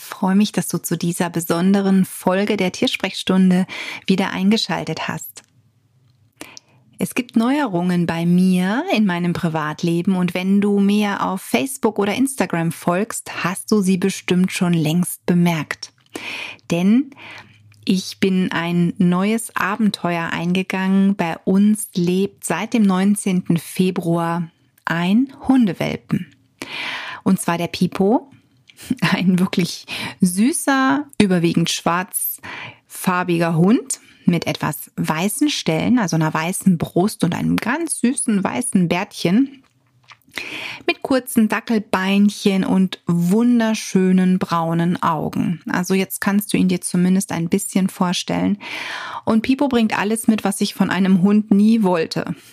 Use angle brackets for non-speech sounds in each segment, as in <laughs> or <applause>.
freue mich, dass du zu dieser besonderen Folge der Tiersprechstunde wieder eingeschaltet hast. Es gibt Neuerungen bei mir in meinem Privatleben und wenn du mir auf Facebook oder Instagram folgst, hast du sie bestimmt schon längst bemerkt. Denn ich bin ein neues Abenteuer eingegangen. Bei uns lebt seit dem 19. Februar ein Hundewelpen. Und zwar der Pipo <laughs> ein wirklich süßer, überwiegend schwarzfarbiger Hund mit etwas weißen Stellen, also einer weißen Brust und einem ganz süßen weißen Bärtchen mit kurzen Dackelbeinchen und wunderschönen braunen Augen. Also jetzt kannst du ihn dir zumindest ein bisschen vorstellen. Und Pipo bringt alles mit, was ich von einem Hund nie wollte. <laughs>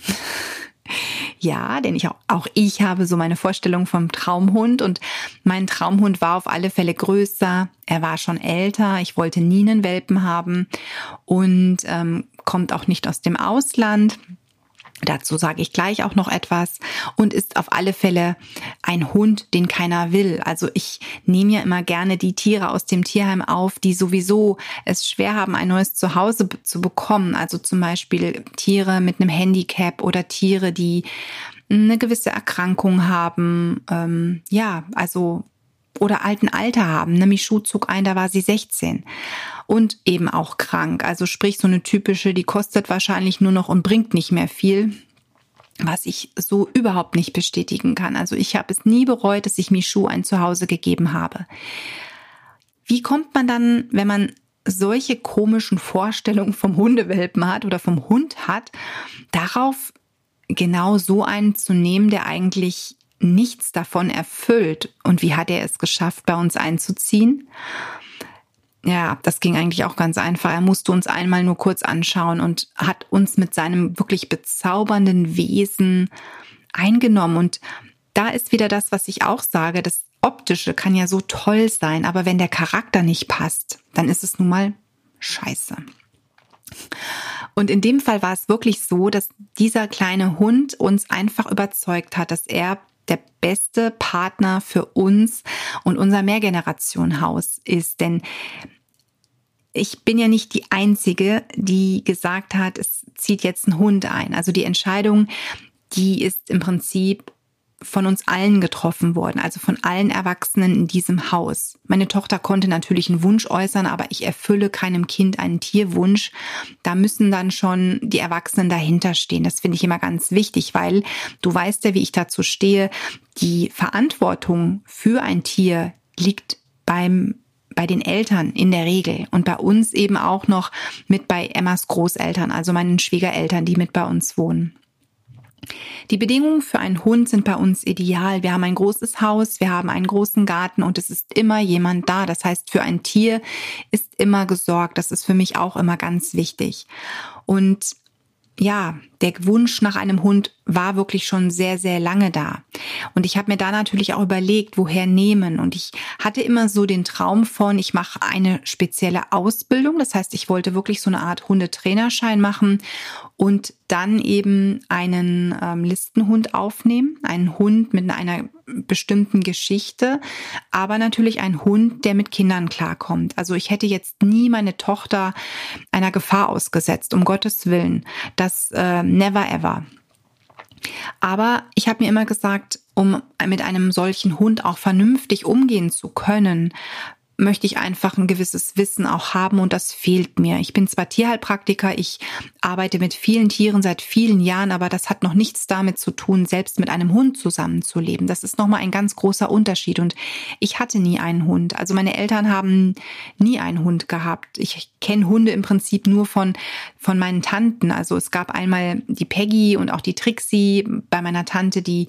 Ja, denn ich auch, auch ich habe so meine Vorstellung vom Traumhund und mein Traumhund war auf alle Fälle größer. Er war schon älter. Ich wollte nie einen Welpen haben und ähm, kommt auch nicht aus dem Ausland. Dazu sage ich gleich auch noch etwas und ist auf alle Fälle ein Hund, den keiner will. Also ich nehme ja immer gerne die Tiere aus dem Tierheim auf, die sowieso es schwer haben, ein neues Zuhause zu bekommen. Also zum Beispiel Tiere mit einem Handicap oder Tiere, die eine gewisse Erkrankung haben. Ähm, ja, also oder alten Alter haben. Michu zog ein, da war sie 16 und eben auch krank. Also sprich so eine typische, die kostet wahrscheinlich nur noch und bringt nicht mehr viel was ich so überhaupt nicht bestätigen kann. Also ich habe es nie bereut, dass ich Michu ein Zuhause gegeben habe. Wie kommt man dann, wenn man solche komischen Vorstellungen vom Hundewelpen hat oder vom Hund hat, darauf genau so einen zu nehmen, der eigentlich nichts davon erfüllt. Und wie hat er es geschafft, bei uns einzuziehen? Ja, das ging eigentlich auch ganz einfach. Er musste uns einmal nur kurz anschauen und hat uns mit seinem wirklich bezaubernden Wesen eingenommen. Und da ist wieder das, was ich auch sage. Das Optische kann ja so toll sein, aber wenn der Charakter nicht passt, dann ist es nun mal scheiße. Und in dem Fall war es wirklich so, dass dieser kleine Hund uns einfach überzeugt hat, dass er der beste Partner für uns und unser Mehrgenerationenhaus ist. Denn ich bin ja nicht die Einzige, die gesagt hat, es zieht jetzt ein Hund ein. Also die Entscheidung, die ist im Prinzip von uns allen getroffen worden, also von allen Erwachsenen in diesem Haus. Meine Tochter konnte natürlich einen Wunsch äußern, aber ich erfülle keinem Kind einen Tierwunsch. Da müssen dann schon die Erwachsenen dahinter stehen. Das finde ich immer ganz wichtig, weil du weißt ja, wie ich dazu stehe. Die Verantwortung für ein Tier liegt beim bei den Eltern in der Regel und bei uns eben auch noch mit bei Emmas Großeltern, also meinen Schwiegereltern, die mit bei uns wohnen. Die Bedingungen für einen Hund sind bei uns ideal. Wir haben ein großes Haus, wir haben einen großen Garten und es ist immer jemand da. Das heißt, für ein Tier ist immer gesorgt. Das ist für mich auch immer ganz wichtig. Und ja, der Wunsch nach einem Hund war wirklich schon sehr, sehr lange da. Und ich habe mir da natürlich auch überlegt, woher nehmen. Und ich hatte immer so den Traum von, ich mache eine spezielle Ausbildung. Das heißt, ich wollte wirklich so eine Art Hundetrainerschein machen und dann eben einen ähm, Listenhund aufnehmen. Einen Hund mit einer bestimmten Geschichte, aber natürlich ein Hund, der mit Kindern klarkommt. Also ich hätte jetzt nie meine Tochter einer Gefahr ausgesetzt, um Gottes Willen. Das äh, never ever. Aber ich habe mir immer gesagt, um mit einem solchen Hund auch vernünftig umgehen zu können, möchte ich einfach ein gewisses Wissen auch haben und das fehlt mir. Ich bin zwar Tierheilpraktiker, ich arbeite mit vielen Tieren seit vielen Jahren, aber das hat noch nichts damit zu tun, selbst mit einem Hund zusammenzuleben. Das ist nochmal ein ganz großer Unterschied und ich hatte nie einen Hund. Also meine Eltern haben nie einen Hund gehabt. Ich kenne Hunde im Prinzip nur von, von meinen Tanten. Also es gab einmal die Peggy und auch die Trixie bei meiner Tante, die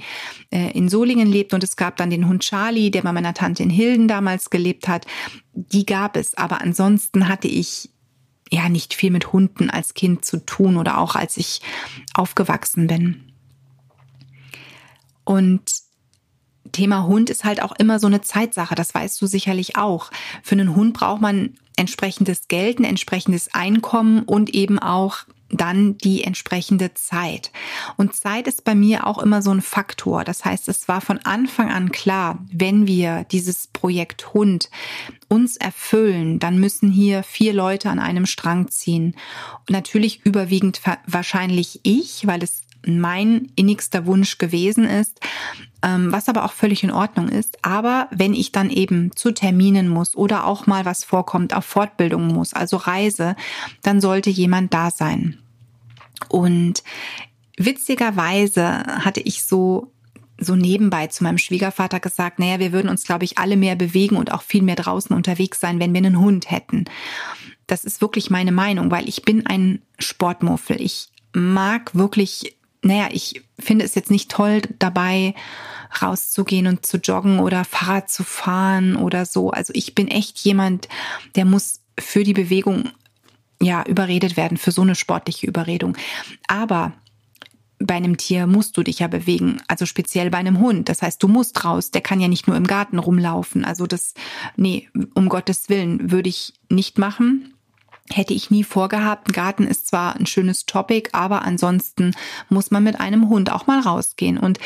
äh, in Solingen lebt und es gab dann den Hund Charlie, der bei meiner Tante in Hilden damals gelebt hat die gab es. Aber ansonsten hatte ich ja nicht viel mit Hunden als Kind zu tun oder auch als ich aufgewachsen bin. Und Thema Hund ist halt auch immer so eine Zeitsache, das weißt du sicherlich auch. Für einen Hund braucht man entsprechendes Geld, ein entsprechendes Einkommen und eben auch dann die entsprechende Zeit. Und Zeit ist bei mir auch immer so ein Faktor. Das heißt, es war von Anfang an klar, wenn wir dieses Projekt Hund uns erfüllen, dann müssen hier vier Leute an einem Strang ziehen. Und natürlich überwiegend wahrscheinlich ich, weil es mein innigster Wunsch gewesen ist, ähm, was aber auch völlig in Ordnung ist. Aber wenn ich dann eben zu Terminen muss oder auch mal was vorkommt, auf Fortbildung muss, also Reise, dann sollte jemand da sein. Und witzigerweise hatte ich so so nebenbei zu meinem Schwiegervater gesagt, naja, wir würden uns, glaube ich, alle mehr bewegen und auch viel mehr draußen unterwegs sein, wenn wir einen Hund hätten. Das ist wirklich meine Meinung, weil ich bin ein Sportmuffel. Ich mag wirklich naja, ich finde es jetzt nicht toll, dabei rauszugehen und zu joggen oder Fahrrad zu fahren oder so. Also ich bin echt jemand, der muss für die Bewegung ja überredet werden, für so eine sportliche Überredung. Aber bei einem Tier musst du dich ja bewegen, also speziell bei einem Hund. Das heißt, du musst raus. Der kann ja nicht nur im Garten rumlaufen. Also das, nee, um Gottes Willen würde ich nicht machen. Hätte ich nie vorgehabt. Ein Garten ist zwar ein schönes Topic, aber ansonsten muss man mit einem Hund auch mal rausgehen. Und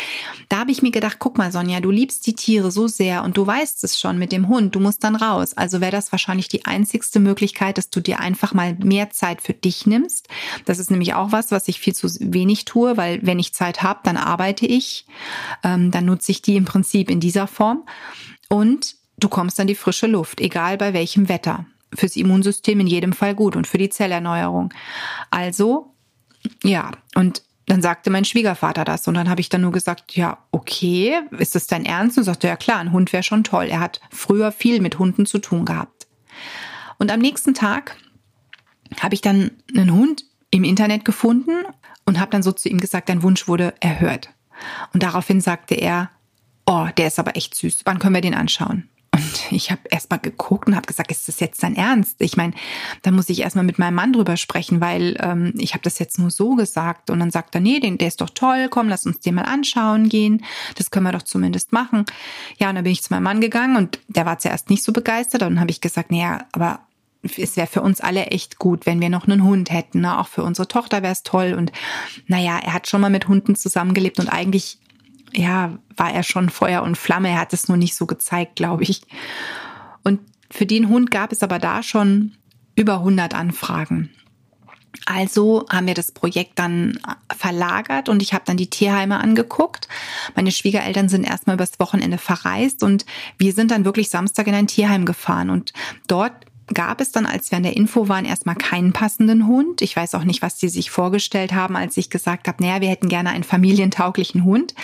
da habe ich mir gedacht, guck mal, Sonja, du liebst die Tiere so sehr und du weißt es schon mit dem Hund, du musst dann raus. Also wäre das wahrscheinlich die einzigste Möglichkeit, dass du dir einfach mal mehr Zeit für dich nimmst. Das ist nämlich auch was, was ich viel zu wenig tue, weil wenn ich Zeit habe, dann arbeite ich. Ähm, dann nutze ich die im Prinzip in dieser Form. Und du kommst an die frische Luft, egal bei welchem Wetter fürs Immunsystem in jedem Fall gut und für die Zellerneuerung. Also, ja, und dann sagte mein Schwiegervater das und dann habe ich dann nur gesagt, ja, okay, ist das dein Ernst? Und sagte, ja klar, ein Hund wäre schon toll. Er hat früher viel mit Hunden zu tun gehabt. Und am nächsten Tag habe ich dann einen Hund im Internet gefunden und habe dann so zu ihm gesagt, dein Wunsch wurde erhört. Und daraufhin sagte er, oh, der ist aber echt süß. Wann können wir den anschauen? Und ich habe erstmal geguckt und habe gesagt, ist das jetzt dein Ernst? Ich meine, da muss ich erstmal mit meinem Mann drüber sprechen, weil ähm, ich habe das jetzt nur so gesagt. Und dann sagt er, nee, den, der ist doch toll, komm, lass uns den mal anschauen gehen. Das können wir doch zumindest machen. Ja, und dann bin ich zu meinem Mann gegangen und der war zuerst nicht so begeistert. Und dann habe ich gesagt, naja, aber es wäre für uns alle echt gut, wenn wir noch einen Hund hätten. Ne? Auch für unsere Tochter wäre es toll. Und naja, er hat schon mal mit Hunden zusammengelebt und eigentlich ja, war er schon Feuer und Flamme. Er hat es nur nicht so gezeigt, glaube ich. Und für den Hund gab es aber da schon über 100 Anfragen. Also haben wir das Projekt dann verlagert und ich habe dann die Tierheime angeguckt. Meine Schwiegereltern sind erstmal übers Wochenende verreist und wir sind dann wirklich Samstag in ein Tierheim gefahren und dort gab es dann, als wir an der Info waren, erstmal keinen passenden Hund. Ich weiß auch nicht, was die sich vorgestellt haben, als ich gesagt habe, naja, wir hätten gerne einen familientauglichen Hund,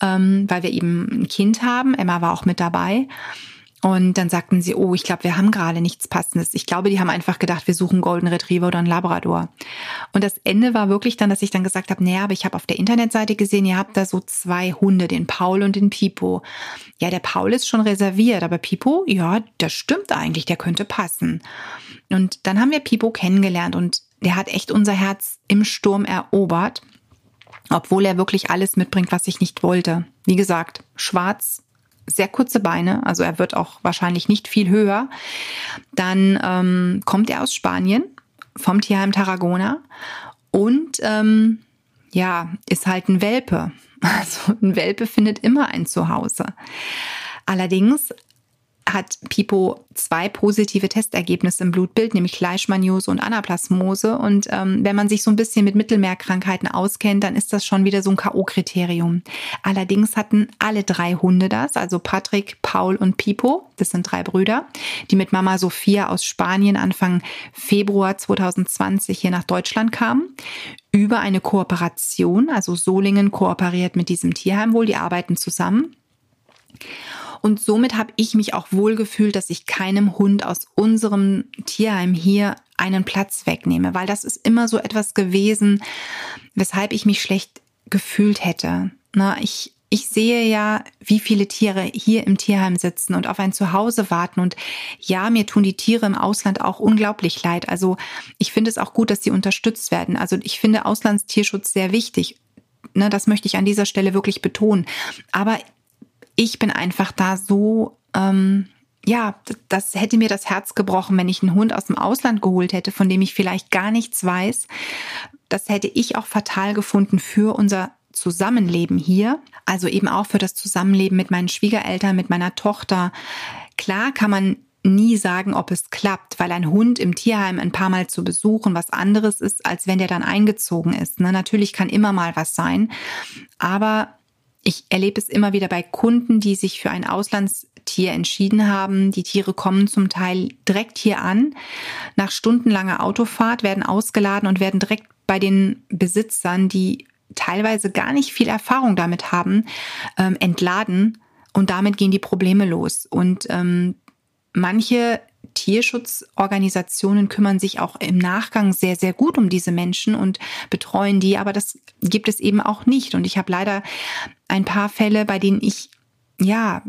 ähm, weil wir eben ein Kind haben. Emma war auch mit dabei. Und dann sagten sie, oh, ich glaube, wir haben gerade nichts Passendes. Ich glaube, die haben einfach gedacht, wir suchen Golden Retriever oder einen Labrador. Und das Ende war wirklich dann, dass ich dann gesagt habe, naja, aber ich habe auf der Internetseite gesehen, ihr habt da so zwei Hunde, den Paul und den Pipo. Ja, der Paul ist schon reserviert, aber Pipo, ja, das stimmt eigentlich, der könnte passen. Und dann haben wir Pipo kennengelernt und der hat echt unser Herz im Sturm erobert, obwohl er wirklich alles mitbringt, was ich nicht wollte. Wie gesagt, schwarz, sehr kurze Beine, also er wird auch wahrscheinlich nicht viel höher. Dann ähm, kommt er aus Spanien, vom Tierheim Tarragona und ähm, ja, ist halt ein Welpe. <laughs> Also ein Welpe findet immer ein Zuhause. Allerdings hat Pipo zwei positive Testergebnisse im Blutbild, nämlich Leishmaniose und Anaplasmose. Und ähm, wenn man sich so ein bisschen mit Mittelmeerkrankheiten auskennt, dann ist das schon wieder so ein K.O.-Kriterium. Allerdings hatten alle drei Hunde das, also Patrick, Paul und Pipo, das sind drei Brüder, die mit Mama Sophia aus Spanien Anfang Februar 2020 hier nach Deutschland kamen über eine Kooperation. Also Solingen kooperiert mit diesem Tierheim wohl, die arbeiten zusammen. Und somit habe ich mich auch wohlgefühlt, dass ich keinem Hund aus unserem Tierheim hier einen Platz wegnehme, weil das ist immer so etwas gewesen, weshalb ich mich schlecht gefühlt hätte. Na, ich ich sehe ja, wie viele Tiere hier im Tierheim sitzen und auf ein Zuhause warten. Und ja, mir tun die Tiere im Ausland auch unglaublich leid. Also ich finde es auch gut, dass sie unterstützt werden. Also ich finde Auslandstierschutz sehr wichtig. Ne, das möchte ich an dieser Stelle wirklich betonen. Aber ich bin einfach da so, ähm, ja, das hätte mir das Herz gebrochen, wenn ich einen Hund aus dem Ausland geholt hätte, von dem ich vielleicht gar nichts weiß. Das hätte ich auch fatal gefunden für unser Zusammenleben hier, also eben auch für das Zusammenleben mit meinen Schwiegereltern, mit meiner Tochter. Klar kann man nie sagen, ob es klappt, weil ein Hund im Tierheim ein paar Mal zu besuchen was anderes ist, als wenn der dann eingezogen ist. Ne? Natürlich kann immer mal was sein, aber ich erlebe es immer wieder bei Kunden, die sich für ein Auslandstier entschieden haben. Die Tiere kommen zum Teil direkt hier an. Nach stundenlanger Autofahrt werden ausgeladen und werden direkt bei den Besitzern, die teilweise gar nicht viel Erfahrung damit haben, ähm, entladen und damit gehen die Probleme los. Und ähm, manche Tierschutzorganisationen kümmern sich auch im Nachgang sehr, sehr gut um diese Menschen und betreuen die, aber das gibt es eben auch nicht. Und ich habe leider ein paar Fälle, bei denen ich ja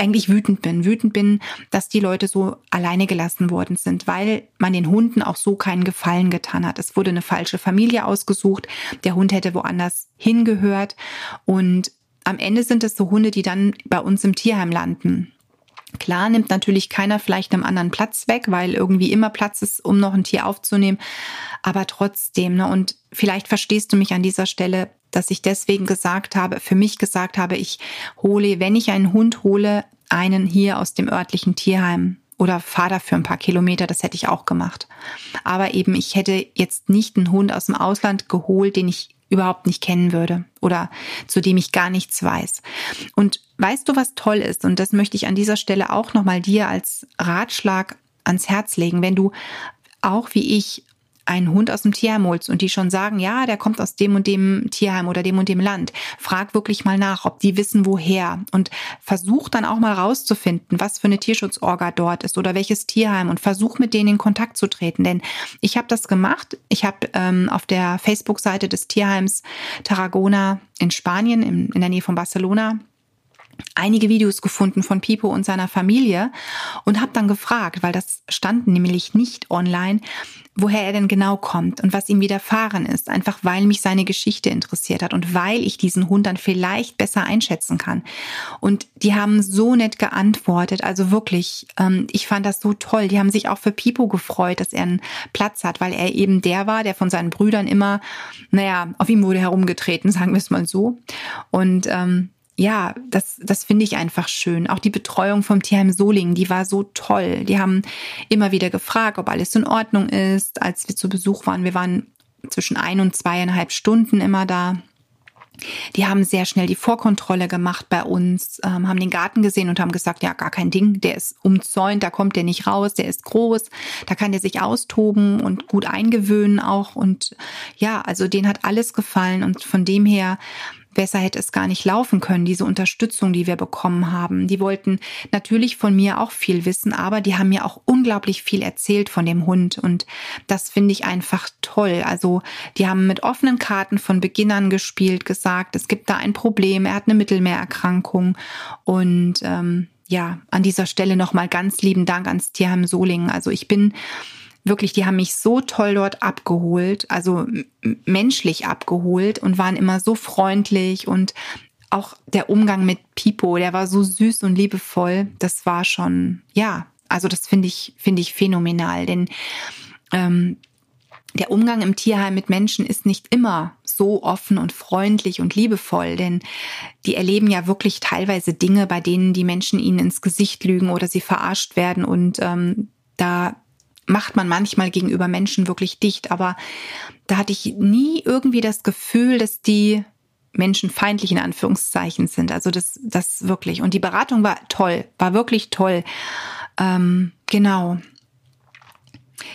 eigentlich wütend bin. Wütend bin, dass die Leute so alleine gelassen worden sind, weil man den Hunden auch so keinen Gefallen getan hat. Es wurde eine falsche Familie ausgesucht. Der Hund hätte woanders hingehört. Und am Ende sind es so Hunde, die dann bei uns im Tierheim landen. Klar nimmt natürlich keiner vielleicht einem anderen Platz weg, weil irgendwie immer Platz ist, um noch ein Tier aufzunehmen. Aber trotzdem, ne, und vielleicht verstehst du mich an dieser Stelle, dass ich deswegen gesagt habe, für mich gesagt habe, ich hole, wenn ich einen Hund hole, einen hier aus dem örtlichen Tierheim oder fahre dafür ein paar Kilometer, das hätte ich auch gemacht. Aber eben, ich hätte jetzt nicht einen Hund aus dem Ausland geholt, den ich überhaupt nicht kennen würde oder zu dem ich gar nichts weiß. Und weißt du, was toll ist? Und das möchte ich an dieser Stelle auch nochmal dir als Ratschlag ans Herz legen. Wenn du auch wie ich einen Hund aus dem Tierheim holst und die schon sagen, ja, der kommt aus dem und dem Tierheim oder dem und dem Land, frag wirklich mal nach, ob die wissen, woher und versuch dann auch mal rauszufinden, was für eine Tierschutzorga dort ist oder welches Tierheim und versuch mit denen in Kontakt zu treten. Denn ich habe das gemacht. Ich habe ähm, auf der Facebook-Seite des Tierheims Tarragona in Spanien, in, in der Nähe von Barcelona, einige Videos gefunden von Pipo und seiner Familie und habe dann gefragt, weil das stand nämlich nicht online, woher er denn genau kommt und was ihm widerfahren ist, einfach weil mich seine Geschichte interessiert hat und weil ich diesen Hund dann vielleicht besser einschätzen kann. Und die haben so nett geantwortet, also wirklich, ähm, ich fand das so toll. Die haben sich auch für Pipo gefreut, dass er einen Platz hat, weil er eben der war, der von seinen Brüdern immer, naja, auf ihm wurde herumgetreten, <laughs> sagen wir es mal so. Und ähm, ja, das, das finde ich einfach schön. Auch die Betreuung vom Tierheim Solingen, die war so toll. Die haben immer wieder gefragt, ob alles in Ordnung ist. Als wir zu Besuch waren, wir waren zwischen ein und zweieinhalb Stunden immer da. Die haben sehr schnell die Vorkontrolle gemacht bei uns, ähm, haben den Garten gesehen und haben gesagt, ja, gar kein Ding, der ist umzäunt, da kommt der nicht raus, der ist groß, da kann der sich austoben und gut eingewöhnen auch. Und ja, also denen hat alles gefallen und von dem her besser hätte es gar nicht laufen können, diese Unterstützung, die wir bekommen haben. Die wollten natürlich von mir auch viel wissen, aber die haben mir auch unglaublich viel erzählt von dem Hund und das finde ich einfach toll. Also die haben mit offenen Karten von Beginnern gespielt, gesagt, es gibt da ein Problem, er hat eine Mittelmeererkrankung und ähm, ja, an dieser Stelle nochmal ganz lieben Dank ans Tierheim Solingen. Also ich bin wirklich, die haben mich so toll dort abgeholt, also menschlich abgeholt und waren immer so freundlich und auch der Umgang mit Pipo, der war so süß und liebevoll. Das war schon, ja, also das finde ich, finde ich phänomenal, denn ähm, der Umgang im Tierheim mit Menschen ist nicht immer so offen und freundlich und liebevoll, denn die erleben ja wirklich teilweise Dinge, bei denen die Menschen ihnen ins Gesicht lügen oder sie verarscht werden und ähm, da macht man manchmal gegenüber Menschen wirklich dicht, aber da hatte ich nie irgendwie das Gefühl, dass die Menschen feindlich in Anführungszeichen sind. Also das, das wirklich. Und die Beratung war toll, war wirklich toll. Ähm, genau.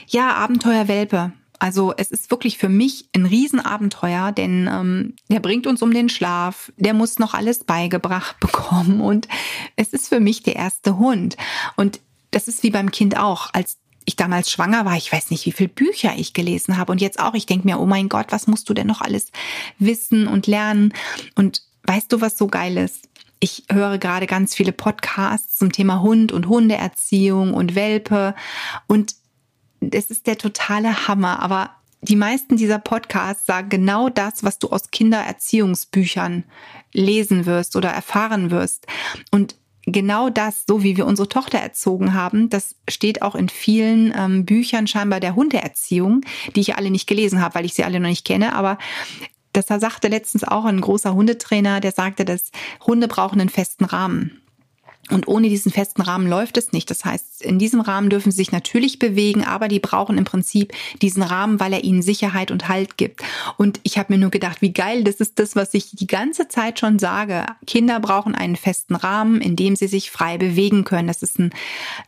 Ja, Abenteuer Welpe. Also es ist wirklich für mich ein Riesenabenteuer, denn ähm, der bringt uns um den Schlaf, der muss noch alles beigebracht <laughs> bekommen und es ist für mich der erste Hund. Und das ist wie beim Kind auch. Als ich damals schwanger war, ich weiß nicht, wie viel Bücher ich gelesen habe. Und jetzt auch, ich denke mir, oh mein Gott, was musst du denn noch alles wissen und lernen? Und weißt du, was so geil ist? Ich höre gerade ganz viele Podcasts zum Thema Hund und Hundeerziehung und Welpe und es ist der totale Hammer, aber die meisten dieser Podcasts sagen genau das, was du aus Kindererziehungsbüchern lesen wirst oder erfahren wirst. Und genau das, so wie wir unsere Tochter erzogen haben, das steht auch in vielen ähm, Büchern scheinbar der Hundeerziehung, die ich alle nicht gelesen habe, weil ich sie alle noch nicht kenne. Aber das sagte letztens auch ein großer Hundetrainer, der sagte, dass Hunde brauchen einen festen Rahmen. Und ohne diesen festen Rahmen läuft es nicht. Das heißt, in diesem Rahmen dürfen sie sich natürlich bewegen, aber die brauchen im Prinzip diesen Rahmen, weil er ihnen Sicherheit und Halt gibt. Und ich habe mir nur gedacht, wie geil, das ist das, was ich die ganze Zeit schon sage. Kinder brauchen einen festen Rahmen, in dem sie sich frei bewegen können. Das ist ein,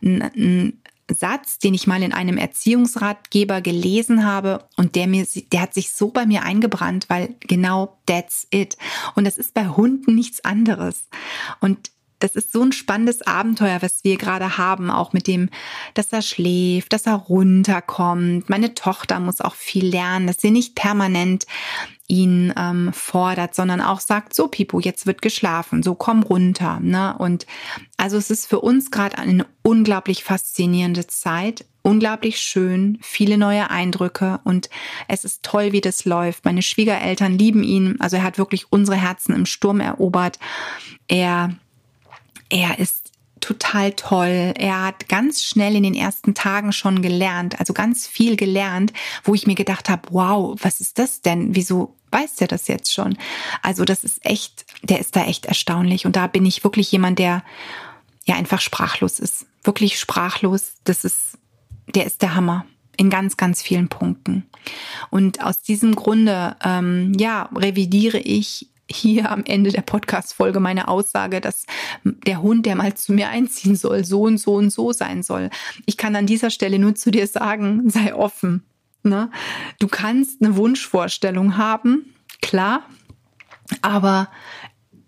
ein, ein Satz, den ich mal in einem Erziehungsratgeber gelesen habe und der mir, der hat sich so bei mir eingebrannt, weil genau that's it. Und das ist bei Hunden nichts anderes. Und das ist so ein spannendes Abenteuer, was wir gerade haben, auch mit dem, dass er schläft, dass er runterkommt. Meine Tochter muss auch viel lernen, dass sie nicht permanent ihn ähm, fordert, sondern auch sagt, so Pipo, jetzt wird geschlafen, so komm runter. Ne? Und also es ist für uns gerade eine unglaublich faszinierende Zeit, unglaublich schön, viele neue Eindrücke und es ist toll, wie das läuft. Meine Schwiegereltern lieben ihn, also er hat wirklich unsere Herzen im Sturm erobert. Er er ist total toll. Er hat ganz schnell in den ersten Tagen schon gelernt, also ganz viel gelernt, wo ich mir gedacht habe, wow, was ist das denn? Wieso weiß der das jetzt schon? Also das ist echt, der ist da echt erstaunlich. Und da bin ich wirklich jemand, der ja einfach sprachlos ist. Wirklich sprachlos. Das ist, der ist der Hammer in ganz, ganz vielen Punkten. Und aus diesem Grunde, ähm, ja, revidiere ich hier am Ende der Podcast-Folge meine Aussage, dass der Hund, der mal zu mir einziehen soll, so und so und so sein soll. Ich kann an dieser Stelle nur zu dir sagen, <laughs> sei offen. Ne? Du kannst eine Wunschvorstellung haben, klar, aber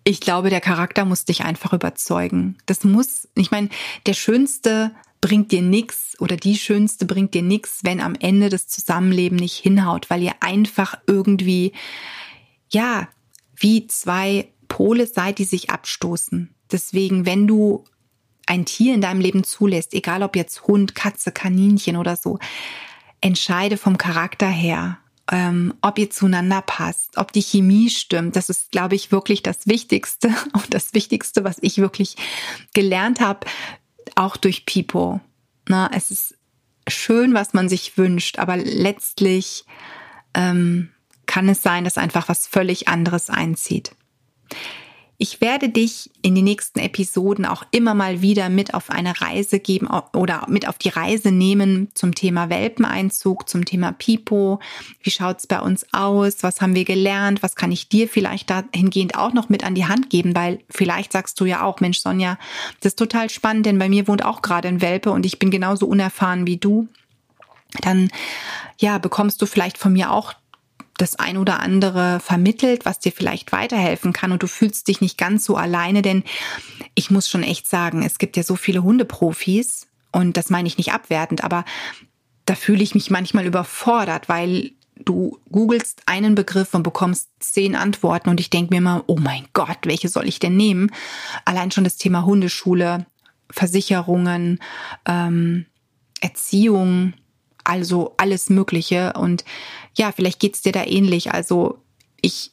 ich glaube, der Charakter muss dich einfach überzeugen. Das muss, ich meine, der Schönste bringt dir nichts oder die Schönste bringt dir nichts, wenn am Ende das Zusammenleben nicht hinhaut, weil ihr einfach irgendwie, ja, wie zwei Pole seid, die sich abstoßen. Deswegen, wenn du ein Tier in deinem Leben zulässt, egal ob jetzt Hund, Katze, Kaninchen oder so, entscheide vom Charakter her, ähm, ob ihr zueinander passt, ob die Chemie stimmt. Das ist, glaube ich, wirklich das Wichtigste <laughs> und das Wichtigste, was ich wirklich gelernt habe, auch durch Pipo. Na, es ist schön, was man sich wünscht, aber letztlich ähm, kann es sein, dass einfach was völlig anderes einzieht. Ich werde dich in den nächsten Episoden auch immer mal wieder mit auf eine Reise geben oder mit auf die Reise nehmen zum Thema Welpeneinzug, zum Thema Pipo. Wie schaut's bei uns aus? Was haben wir gelernt? Was kann ich dir vielleicht dahingehend auch noch mit an die Hand geben? Weil vielleicht sagst du ja auch, Mensch, Sonja, das ist total spannend, denn bei mir wohnt auch gerade ein Welpe und ich bin genauso unerfahren wie du. Dann, ja, bekommst du vielleicht von mir auch das ein oder andere vermittelt, was dir vielleicht weiterhelfen kann und du fühlst dich nicht ganz so alleine, denn ich muss schon echt sagen, es gibt ja so viele Hundeprofis und das meine ich nicht abwertend, aber da fühle ich mich manchmal überfordert, weil du googelst einen Begriff und bekommst zehn Antworten und ich denke mir immer, oh mein Gott, welche soll ich denn nehmen? Allein schon das Thema Hundeschule, Versicherungen, ähm, Erziehung, also alles Mögliche. Und ja, vielleicht geht's dir da ähnlich. Also ich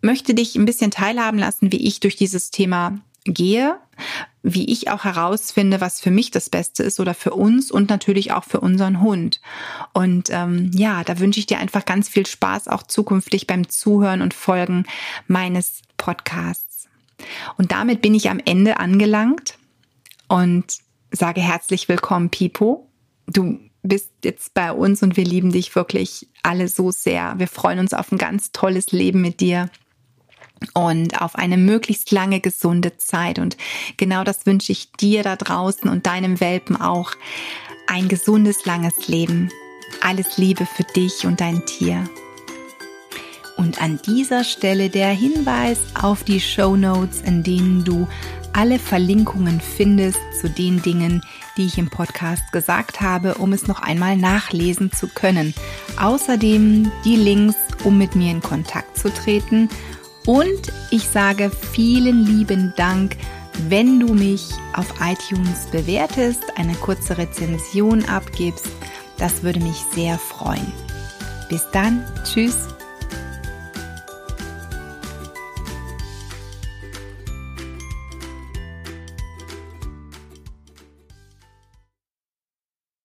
möchte dich ein bisschen teilhaben lassen, wie ich durch dieses Thema gehe, wie ich auch herausfinde, was für mich das Beste ist oder für uns und natürlich auch für unseren Hund. Und ähm, ja, da wünsche ich dir einfach ganz viel Spaß auch zukünftig beim Zuhören und Folgen meines Podcasts. Und damit bin ich am Ende angelangt und sage herzlich willkommen, Pipo. Du bist jetzt bei uns und wir lieben dich wirklich alle so sehr. Wir freuen uns auf ein ganz tolles Leben mit dir und auf eine möglichst lange gesunde Zeit. Und genau das wünsche ich dir da draußen und deinem Welpen auch. Ein gesundes, langes Leben. Alles Liebe für dich und dein Tier. Und an dieser Stelle der Hinweis auf die Show Notes, in denen du alle Verlinkungen findest zu den Dingen, die ich im Podcast gesagt habe, um es noch einmal nachlesen zu können. Außerdem die Links, um mit mir in Kontakt zu treten Und ich sage vielen lieben Dank, wenn du mich auf iTunes bewertest, eine kurze Rezension abgibst. Das würde mich sehr freuen. Bis dann, tschüss